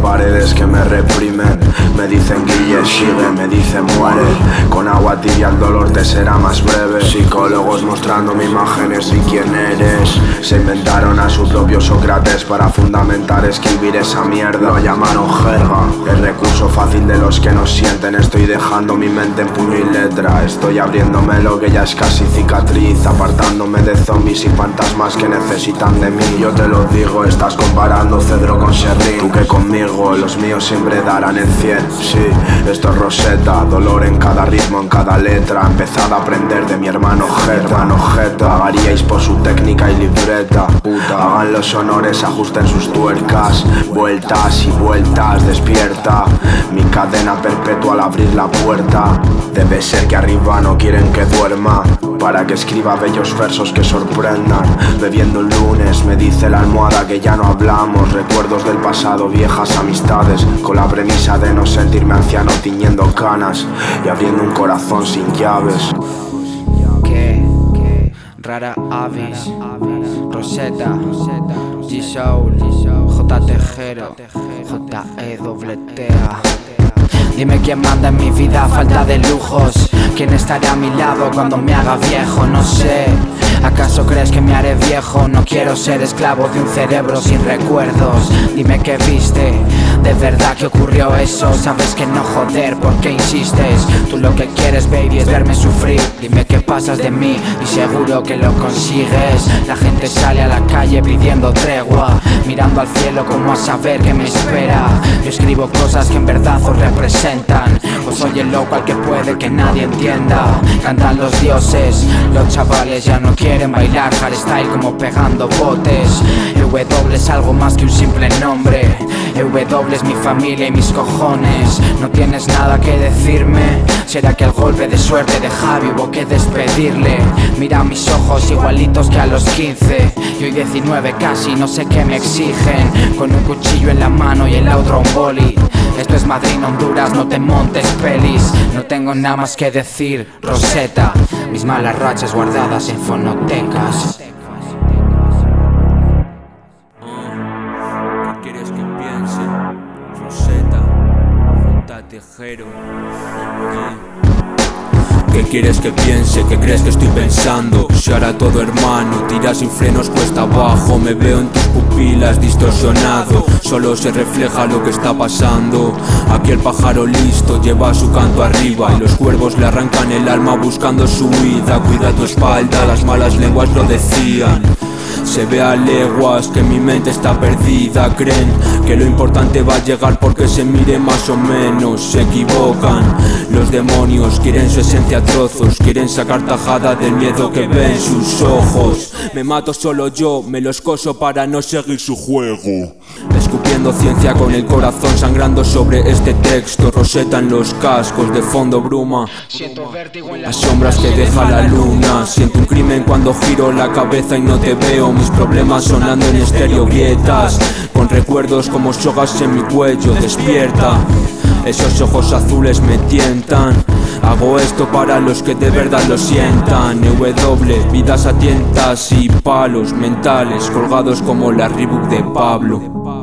paredes que me reprimen. Me dicen Guille sigue, me dicen muere. Con agua tibia el dolor te será más breve. Psicólogos mostrándome imágenes y quién eres. Se inventaron a su propio Sócrates para fundamentar escribir esa mierda. Lo llamaron jerga, el recurso fácil de los que no sienten. Estoy dejando mi mente en puño y letra. Estoy abriéndome lo que ya es casi cicatriz. Apartándome de zombies y fantasmas que necesitan de mí. Yo te lo digo, estás comparando Cedro con Sherry Tú que conmigo, los míos siempre darán el 100 Sí, esto es Rosetta, dolor en cada ritmo, en cada letra. Empezad a aprender de mi hermano Jeta, hermano Pagaríais por su técnica y libreta. Puta, hagan los honores, ajusten sus tuercas. Vueltas y vueltas, despierta. Mi cadena perpetua al abrir la puerta. Debe ser que arriba no quieren que duerma Para que escriba bellos versos que sorprendan. Bebiendo un lunes me dice la almohada que ya no hablamos. Recuerdos del pasado, viejas amistades Con la premisa de no sentirme anciano tiñendo canas Y abriendo un corazón sin llaves. Que, rara avis, Rosetta, G-Soul, J. Tejero, J-E-T-A Dime quién manda en mi vida, falta de lujos ¿Quién estará a mi lado cuando me haga viejo? No sé ¿Acaso crees que me haré viejo? No quiero ser esclavo de un cerebro sin recuerdos Dime qué viste, de verdad que ocurrió eso. Sabes que no joder, ¿por qué insistes? Tú lo que quieres baby es verme sufrir. Dime qué pasas de mí y seguro que lo consigues. La gente sale a la calle pidiendo tregua Mirando al cielo como a saber qué me espera. Yo escribo cosas que en verdad os representan. O soy el loco al que puede que nadie entienda. Cantan los dioses, los chavales ya no quieren bailar. Hardstyle como pegando botes. W es algo más que un simple nombre W es mi familia y mis cojones. No tienes nada que decirme. Será que el golpe de suerte de Javi hubo que despedirle. Mira mis ojos igualitos que a los 15 Y hoy 19 casi no sé qué me exigen. Con un cuchillo en la mano y en la otra un boli. Esto es Madrid, Honduras, no te montes pelis. No tengo nada más que decir, Rosetta. Mis malas rachas guardadas en fonotecas Tejero. ¿Qué quieres que piense? ¿Qué crees que estoy pensando? Si ahora todo hermano, tira sin frenos cuesta abajo Me veo en tus pupilas distorsionado Solo se refleja lo que está pasando Aquí el pájaro listo lleva su canto arriba Y los cuervos le arrancan el alma buscando su huida Cuida tu espalda, las malas lenguas lo decían se ve a leguas que mi mente está perdida. Creen que lo importante va a llegar porque se mire más o menos. Se equivocan. Los demonios quieren su esencia a trozos. Quieren sacar tajada del miedo que ven sus ojos. Me mato solo yo, me los coso para no seguir su juego Escupiendo ciencia con el corazón sangrando sobre este texto. Roseta en los cascos, de fondo bruma. Las sombras que deja la luna. Siento un crimen cuando giro la cabeza y no te veo. Mis problemas sonando en estéreo grietas Con recuerdos como sogas en mi cuello Despierta. Esos ojos azules me tientan Hago esto para los que de verdad lo sientan. W, vidas a tientas y palos mentales Colgados como la Reebok de Pablo